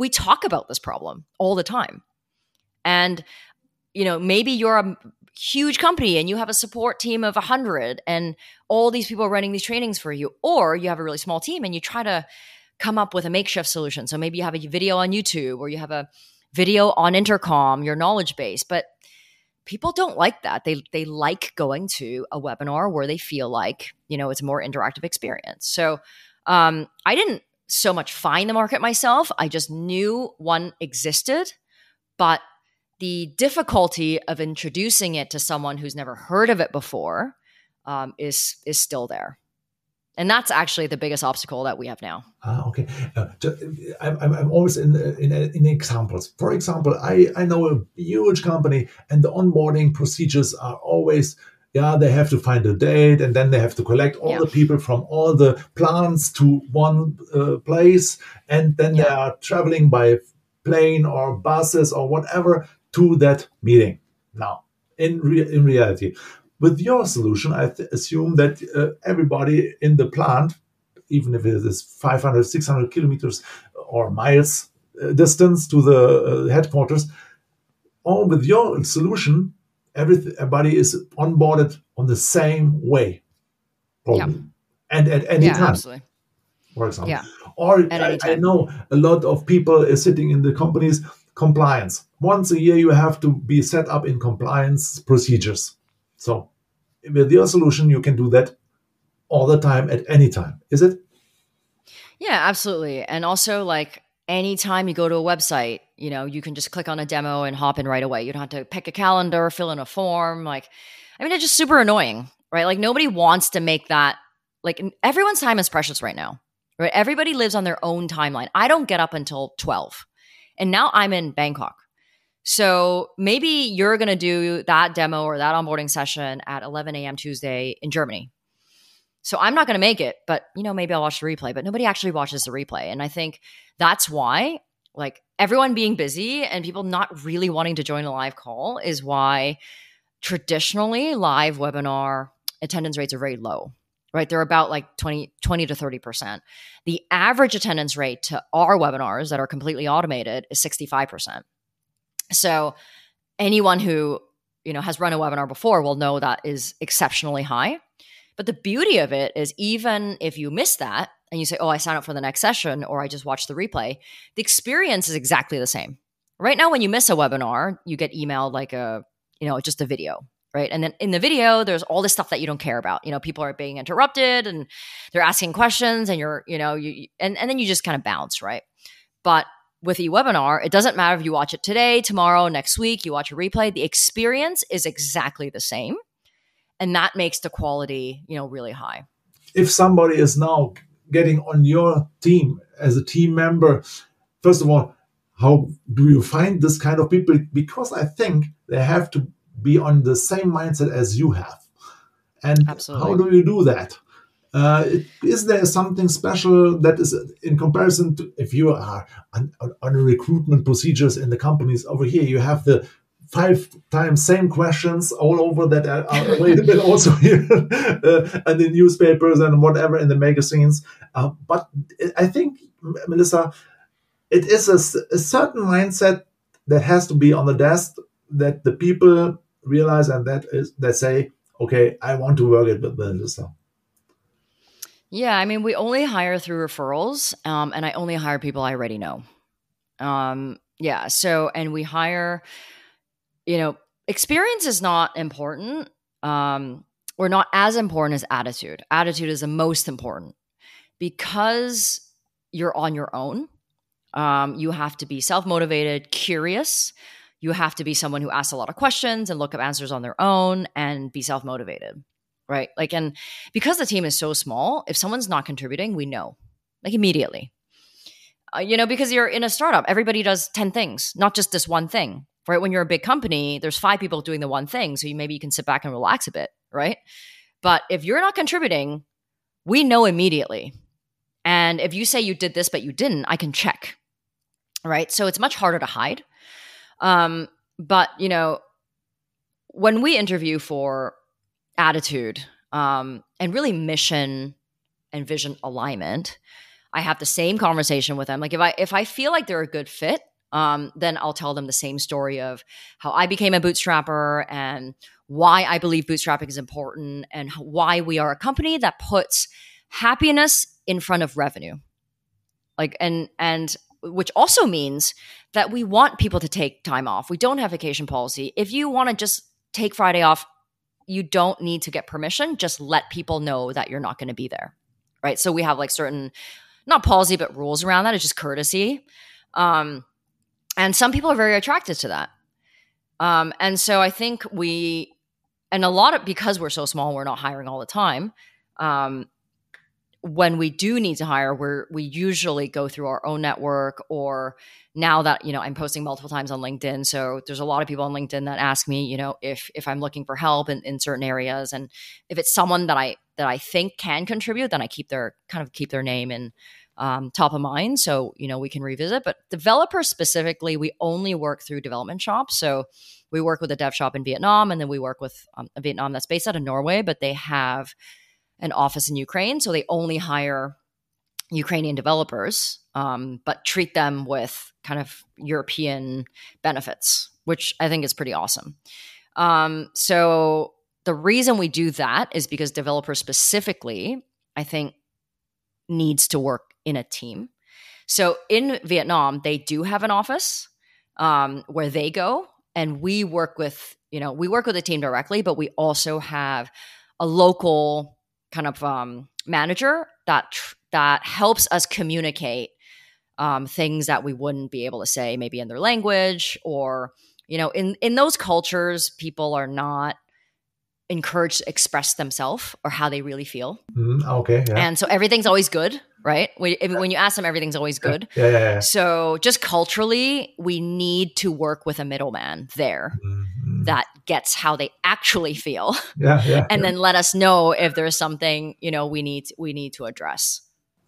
we talk about this problem all the time. And, you know, maybe you're a huge company and you have a support team of 100 and all these people are running these trainings for you, or you have a really small team and you try to come up with a makeshift solution. So maybe you have a video on YouTube or you have a video on intercom, your knowledge base, but people don't like that. They they like going to a webinar where they feel like, you know, it's a more interactive experience. So um, I didn't so much find the market myself. I just knew one existed, but the difficulty of introducing it to someone who's never heard of it before um, is is still there. And that's actually the biggest obstacle that we have now. Ah, okay. Uh, I'm, I'm always in, in, in examples. For example, I, I know a huge company and the onboarding procedures are always yeah they have to find a date and then they have to collect all yeah. the people from all the plants to one uh, place and then yeah. they are traveling by plane or buses or whatever to that meeting now in re- in reality with your solution i th- assume that uh, everybody in the plant even if it is 500 600 kilometers or miles uh, distance to the uh, headquarters all with your solution everybody is onboarded on the same way, probably, yeah. and at any yeah, time. Absolutely. For example, yeah. or I, I, know a lot of people is sitting in the companies compliance. Once a year, you have to be set up in compliance procedures. So, with your solution, you can do that all the time at any time. Is it? Yeah, absolutely. And also, like anytime you go to a website, you know, you can just click on a demo and hop in right away. You don't have to pick a calendar, fill in a form. Like, I mean, it's just super annoying, right? Like, nobody wants to make that, like, everyone's time is precious right now, right? Everybody lives on their own timeline. I don't get up until 12, and now I'm in Bangkok. So maybe you're going to do that demo or that onboarding session at 11 a.m. Tuesday in Germany. So I'm not going to make it, but you know, maybe I'll watch the replay, but nobody actually watches the replay. And I think that's why like everyone being busy and people not really wanting to join a live call is why traditionally live webinar attendance rates are very low right they're about like 20, 20 to 30% the average attendance rate to our webinars that are completely automated is 65% so anyone who you know has run a webinar before will know that is exceptionally high. But the beauty of it is even if you miss that and you say, "Oh, I sign up for the next session," or "I just watched the replay," the experience is exactly the same. Right now, when you miss a webinar, you get emailed like a you know just a video right and then in the video there's all this stuff that you don't care about you know people are being interrupted and they're asking questions and you're you know you and, and then you just kind of bounce right but with a webinar, it doesn't matter if you watch it today, tomorrow, next week, you watch a replay, the experience is exactly the same. And that makes the quality, you know, really high. If somebody is now getting on your team as a team member, first of all, how do you find this kind of people? Because I think they have to be on the same mindset as you have. And Absolutely. how do you do that? Uh, is there something special that is in comparison to if you are on, on recruitment procedures in the companies over here? You have the five times same questions all over that are, are (laughs) available also here (laughs) uh, and the newspapers and whatever in the magazines. Uh, but I think, Melissa, it is a, a, certain mindset that has to be on the desk that the people realize and that is they say, okay, I want to work it with Melissa. Yeah, I mean, we only hire through referrals, um, and I only hire people I already know. Um, yeah, so and we hire, you know, experience is not important, um, or not as important as attitude. Attitude is the most important because you're on your own. Um, you have to be self motivated, curious. You have to be someone who asks a lot of questions and look up answers on their own and be self motivated right? Like, and because the team is so small, if someone's not contributing, we know like immediately. Uh, you know, because you're in a startup, everybody does 10 things, not just this one thing, right? When you're a big company, there's five people doing the one thing. So you, maybe you can sit back and relax a bit, right? But if you're not contributing, we know immediately. And if you say you did this, but you didn't, I can check, right? So it's much harder to hide. Um, but, you know, when we interview for attitude um, and really mission and vision alignment i have the same conversation with them. Like if i if i feel like they're a good fit um, then i'll tell them the same story of how i became a bootstrapper and why i believe bootstrapping is important and why we are a company that puts happiness in front of revenue. Like and and which also means that we want people to take time off. We don't have vacation policy. If you want to just take friday off you don't need to get permission. Just let people know that you're not going to be there. Right. So we have like certain, not policy, but rules around that. It's just courtesy. Um, and some people are very attracted to that. Um, and so I think we, and a lot of, because we're so small, we're not hiring all the time. Um, when we do need to hire, we're, we usually go through our own network or now that you know i'm posting multiple times on linkedin so there's a lot of people on linkedin that ask me you know if if i'm looking for help in, in certain areas and if it's someone that i that i think can contribute then i keep their kind of keep their name and um, top of mind so you know we can revisit but developers specifically we only work through development shops so we work with a dev shop in vietnam and then we work with um, a vietnam that's based out of norway but they have an office in ukraine so they only hire Ukrainian developers, um, but treat them with kind of European benefits, which I think is pretty awesome. Um, so the reason we do that is because developers specifically, I think, needs to work in a team. So in Vietnam, they do have an office um, where they go, and we work with you know we work with the team directly, but we also have a local kind of um, manager that tr- that helps us communicate um, things that we wouldn't be able to say maybe in their language or you know in in those cultures people are not encouraged to express themselves or how they really feel. Mm, okay yeah. and so everything's always good right? When, when you ask them everything's always good. Yeah, yeah, yeah, so just culturally we need to work with a middleman there mm-hmm. that gets how they actually feel. (laughs) Yeah, yeah, (laughs) and then let us know if there's something you know we need we need to address.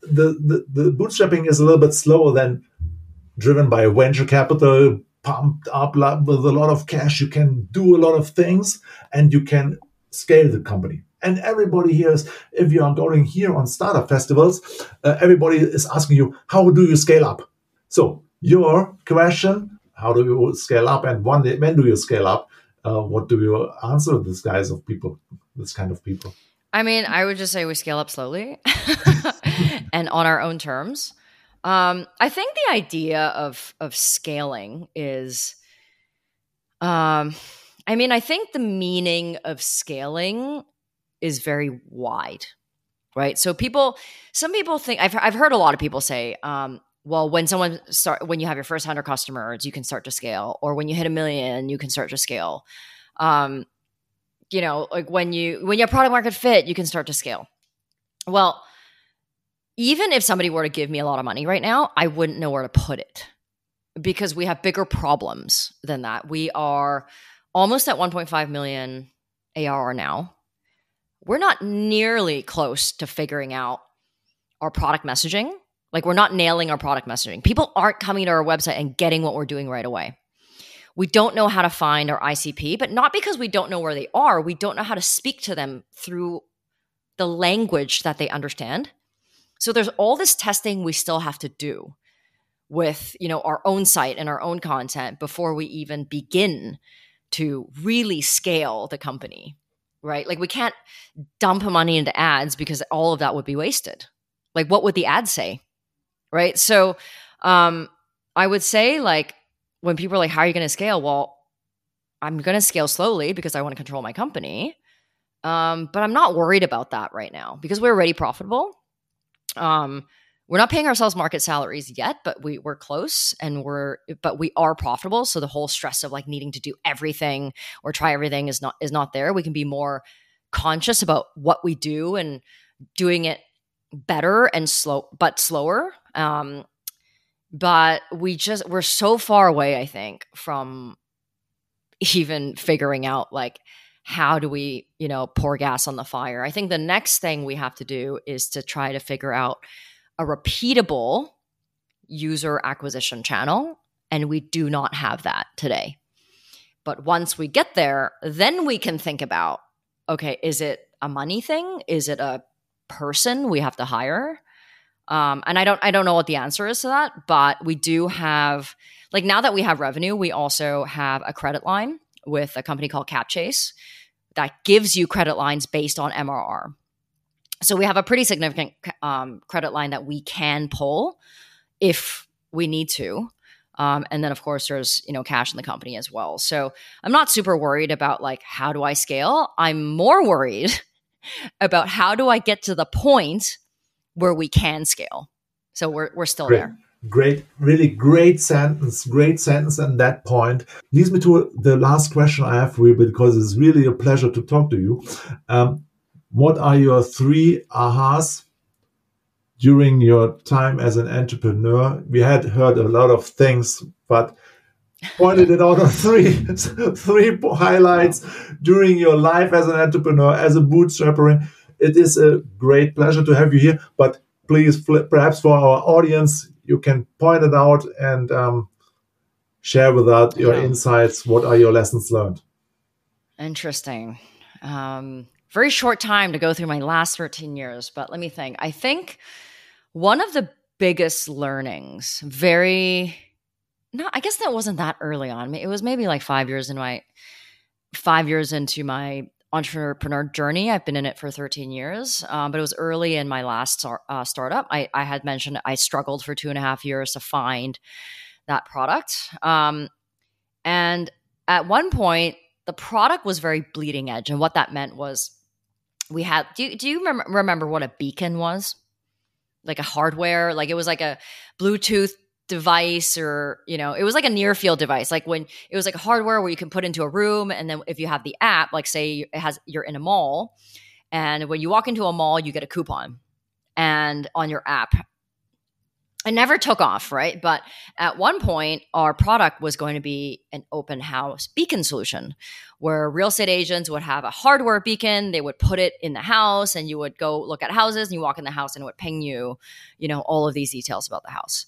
The, the, the bootstrapping is a little bit slower than driven by venture capital pumped up with a lot of cash. You can do a lot of things and you can scale the company and everybody here is if you are going here on startup festivals uh, everybody is asking you how do you scale up so your question how do you scale up and when, when do you scale up? Uh, what do you answer this guys of people, this kind of people? I mean, I would just say we scale up slowly (laughs) and on our own terms. Um, I think the idea of of scaling is, um, I mean, I think the meaning of scaling is very wide, right? So people, some people think I've I've heard a lot of people say, um, well, when someone start when you have your first hundred customers, you can start to scale, or when you hit a million, you can start to scale. Um, you know, like when you when you have product market fit, you can start to scale. Well even if somebody were to give me a lot of money right now, I wouldn't know where to put it because we have bigger problems than that. We are almost at 1.5 million ARR now. We're not nearly close to figuring out our product messaging. Like, we're not nailing our product messaging. People aren't coming to our website and getting what we're doing right away. We don't know how to find our ICP, but not because we don't know where they are. We don't know how to speak to them through the language that they understand so there's all this testing we still have to do with, you know, our own site and our own content before we even begin to really scale the company. Right? Like we can't dump money into ads because all of that would be wasted. Like what would the ad say? Right? So um I would say like when people are like, how are you going to scale? Well, I'm going to scale slowly because I want to control my company. Um, but I'm not worried about that right now because we're already profitable. Um, we're not paying ourselves market salaries yet, but we we're close and we're but we are profitable. So the whole stress of like needing to do everything or try everything is not is not there. We can be more conscious about what we do and doing it better and slow but slower. Um, but we just we're so far away, I think, from even figuring out like how do we, you know, pour gas on the fire? I think the next thing we have to do is to try to figure out a repeatable user acquisition channel. And we do not have that today. But once we get there, then we can think about okay, is it a money thing? Is it a person we have to hire? Um, and I don't I don't know what the answer is to that, but we do have like now that we have revenue, we also have a credit line with a company called CapChase that gives you credit lines based on MRR. So we have a pretty significant um, credit line that we can pull if we need to. Um, and then of course there's you know cash in the company as well. So I'm not super worried about like how do I scale. I'm more worried (laughs) about how do I get to the point where we can scale. So we're we're still Great. there. Great, really great sentence, great sentence on that point. Leads me to the last question I have for you because it's really a pleasure to talk to you. Um, what are your three ahas during your time as an entrepreneur? We had heard a lot of things, but pointed it out on (laughs) three (laughs) three highlights during your life as an entrepreneur, as a bootstrapper. It is a great pleasure to have you here, but please, perhaps for our audience, you can point it out and um, share with us your yeah. insights. What are your lessons learned? Interesting. Um, very short time to go through my last 13 years, but let me think. I think one of the biggest learnings, very, no, I guess that wasn't that early on. It was maybe like five years in my, five years into my entrepreneur journey. I've been in it for 13 years, um, but it was early in my last uh, startup. I, I, had mentioned I struggled for two and a half years to find that product. Um, and at one point, the product was very bleeding edge. And what that meant was we had, do you, do you remember, remember what a beacon was? Like a hardware, like it was like a Bluetooth device or you know it was like a near field device like when it was like a hardware where you can put into a room and then if you have the app like say it has you're in a mall and when you walk into a mall you get a coupon and on your app it never took off right but at one point our product was going to be an open house beacon solution where real estate agents would have a hardware beacon they would put it in the house and you would go look at houses and you walk in the house and it would ping you you know all of these details about the house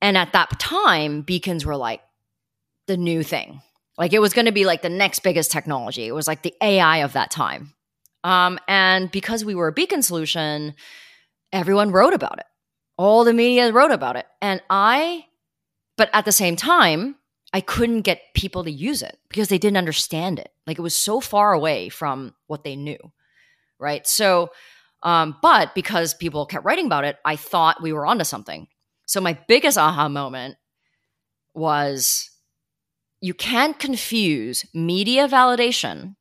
and at that time, beacons were like the new thing. Like it was going to be like the next biggest technology. It was like the AI of that time. Um, and because we were a beacon solution, everyone wrote about it. All the media wrote about it. And I but at the same time, I couldn't get people to use it because they didn't understand it. Like it was so far away from what they knew. Right. So, um, but because people kept writing about it, I thought we were onto something. So my biggest aha moment was you can't confuse media validation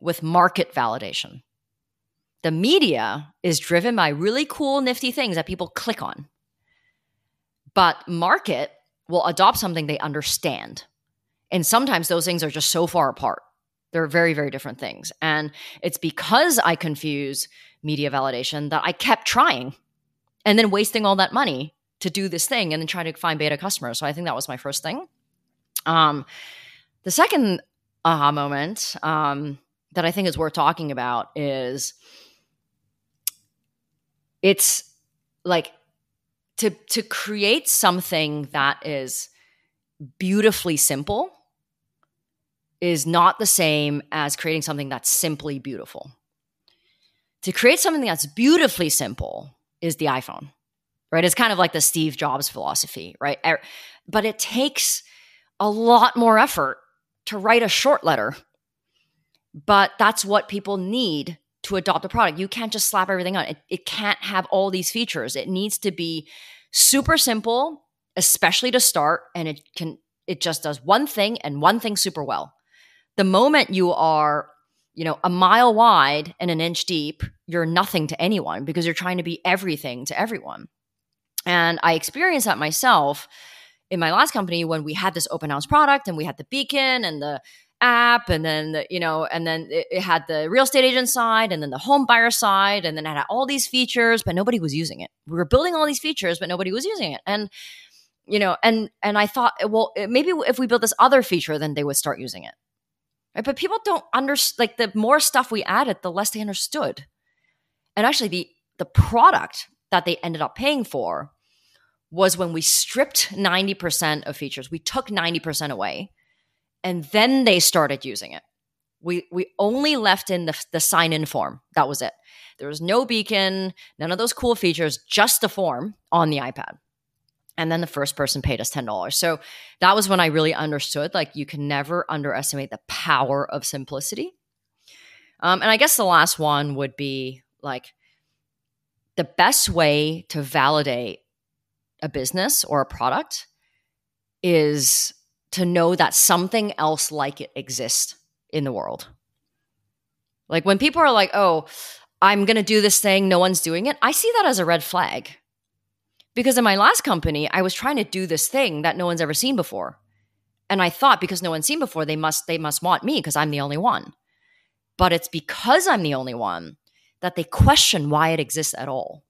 with market validation. The media is driven by really cool, nifty things that people click on. But market will adopt something they understand. And sometimes those things are just so far apart. They're very, very different things. And it's because I confuse media validation that I kept trying and then wasting all that money to do this thing and then trying to find beta customers. So I think that was my first thing. Um, the second aha moment um, that I think is worth talking about is it's like to to create something that is beautifully simple is not the same as creating something that's simply beautiful. To create something that's beautifully simple is the iPhone, right? It's kind of like the Steve Jobs philosophy, right? Er, but it takes a lot more effort to write a short letter. But that's what people need to adopt a product. You can't just slap everything on. It, it can't have all these features. It needs to be super simple, especially to start, and it can it just does one thing and one thing super well. The moment you are, you know, a mile wide and an inch deep, you're nothing to anyone because you're trying to be everything to everyone. And I experienced that myself in my last company when we had this open house product and we had the beacon and the app and then the, you know and then it, it, had the real estate agent side and then the home buyer side and then it had all these features but nobody was using it. We were building all these features but nobody was using it. And you know and and i thought well maybe if we build this other feature then they would start using it. Right? But people don't understand like the more stuff we added the less they understood. And actually the the product that they ended up paying for was when we stripped 90% of features. We took 90% away and then they started using it. We we only left in the, the sign in form. That was it. There was no beacon, none of those cool features, just a form on the iPad. And then the first person paid us $10. So that was when I really understood like you can never underestimate the power of simplicity. Um, and I guess the last one would be like the best way to validate a business or a product is to know that something else like it exists in the world. Like when people are like, oh, I'm going to do this thing, no one's doing it, I see that as a red flag. Because in my last company, I was trying to do this thing that no one's ever seen before. And I thought because no one's seen before, they must they must want me because I'm the only one. But it's because I'm the only one that they question why it exists at all.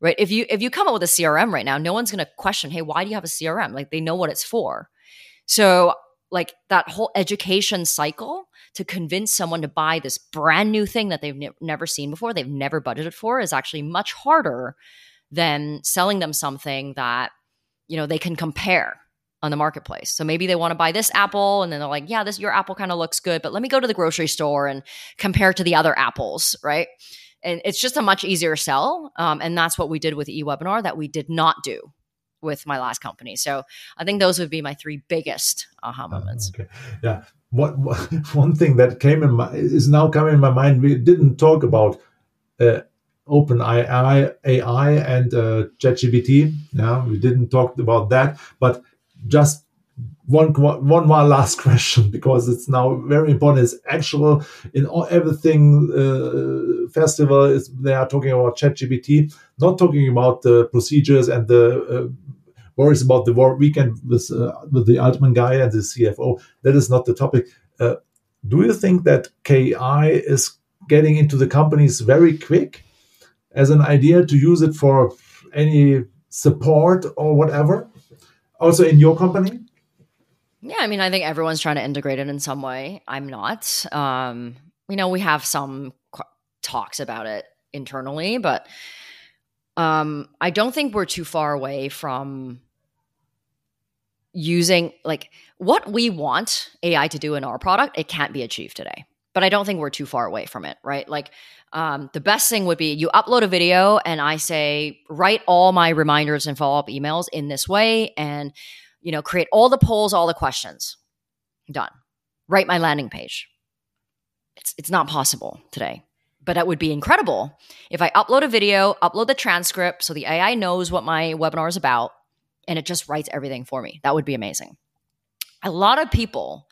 Right? If you if you come up with a CRM right now, no one's going to question, "Hey, why do you have a CRM?" Like they know what it's for. So, like that whole education cycle to convince someone to buy this brand new thing that they've ne- never seen before, they've never budgeted for, is actually much harder than selling them something that you know they can compare on the marketplace. So maybe they want to buy this apple and then they're like, yeah, this your apple kind of looks good, but let me go to the grocery store and compare to the other apples, right? And it's just a much easier sell. Um, and that's what we did with eWebinar that we did not do with my last company. So I think those would be my three biggest aha ah, moments. Okay. Yeah. What, what (laughs) one thing that came in my is now coming in my mind. We didn't talk about uh, Open AI, AI and uh, ChatGPT. Yeah, we didn't talk about that, but just one one more last (laughs) question because it's now very important. It's actual in all, everything uh, festival is they are talking about ChatGPT, not talking about the procedures and the uh, worries about the war weekend with uh, with the Altman guy and the CFO. That is not the topic. Uh, do you think that KI is getting into the companies very quick as an idea to use it for any support or whatever? Also in your company? Yeah, I mean, I think everyone's trying to integrate it in some way. I'm not. Um, you know, we have some qu- talks about it internally, but um, I don't think we're too far away from using like what we want AI to do in our product. It can't be achieved today but I don't think we're too far away from it, right? Like um, the best thing would be you upload a video and I say write all my reminders and follow up emails in this way, and you know create all the polls, all the questions. Done. Write my landing page. It's it's not possible today but that would be incredible if I upload a video, upload the transcript so the AI knows what my webinar is about and it just writes everything for me. That would be amazing. A lot of people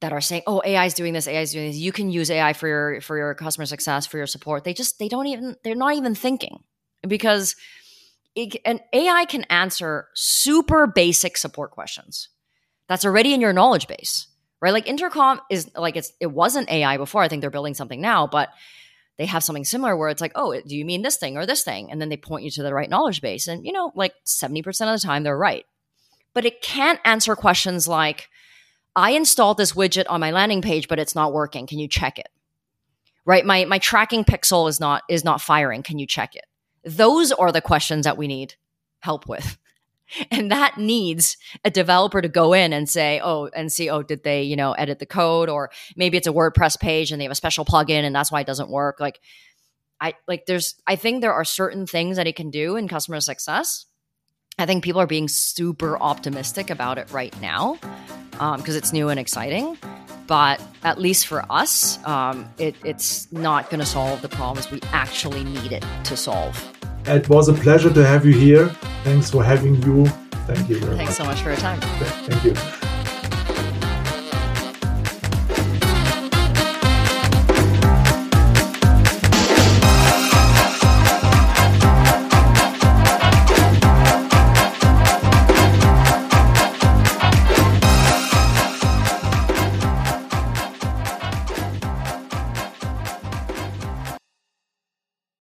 that are saying, "Oh, AI is doing this, AI is doing this. You can use AI for your for your customer success, for your support." They just they don't even they're not even thinking because it, an AI can answer super basic support questions that's already in your knowledge base right? Like Intercom is like it's it wasn't AI before. I think they're building something now, but they have something similar where it's like, oh, do you mean this thing or this thing? And then they point you to the right knowledge base. And you know, like 70% of the time they're right. But it can't answer questions like, I installed this widget on my landing page, but it's not working. Can you check it? Right? My my tracking pixel is not is not firing. Can you check it? Those are the questions that we need help with. And that needs a developer to go in and say, oh, and see, oh, did they, you know, edit the code? Or maybe it's a WordPress page and they have a special plugin and that's why it doesn't work. Like, I like there's I think there are certain things that it can do in customer success. I think people are being super optimistic about it right now because um, it's new and exciting. But at least for us, um, it, it's not going to solve the problems we actually need it to solve. It was a pleasure to have you here. Thanks for having you. Thank you very much. Thanks much. so much for your time. Thank you.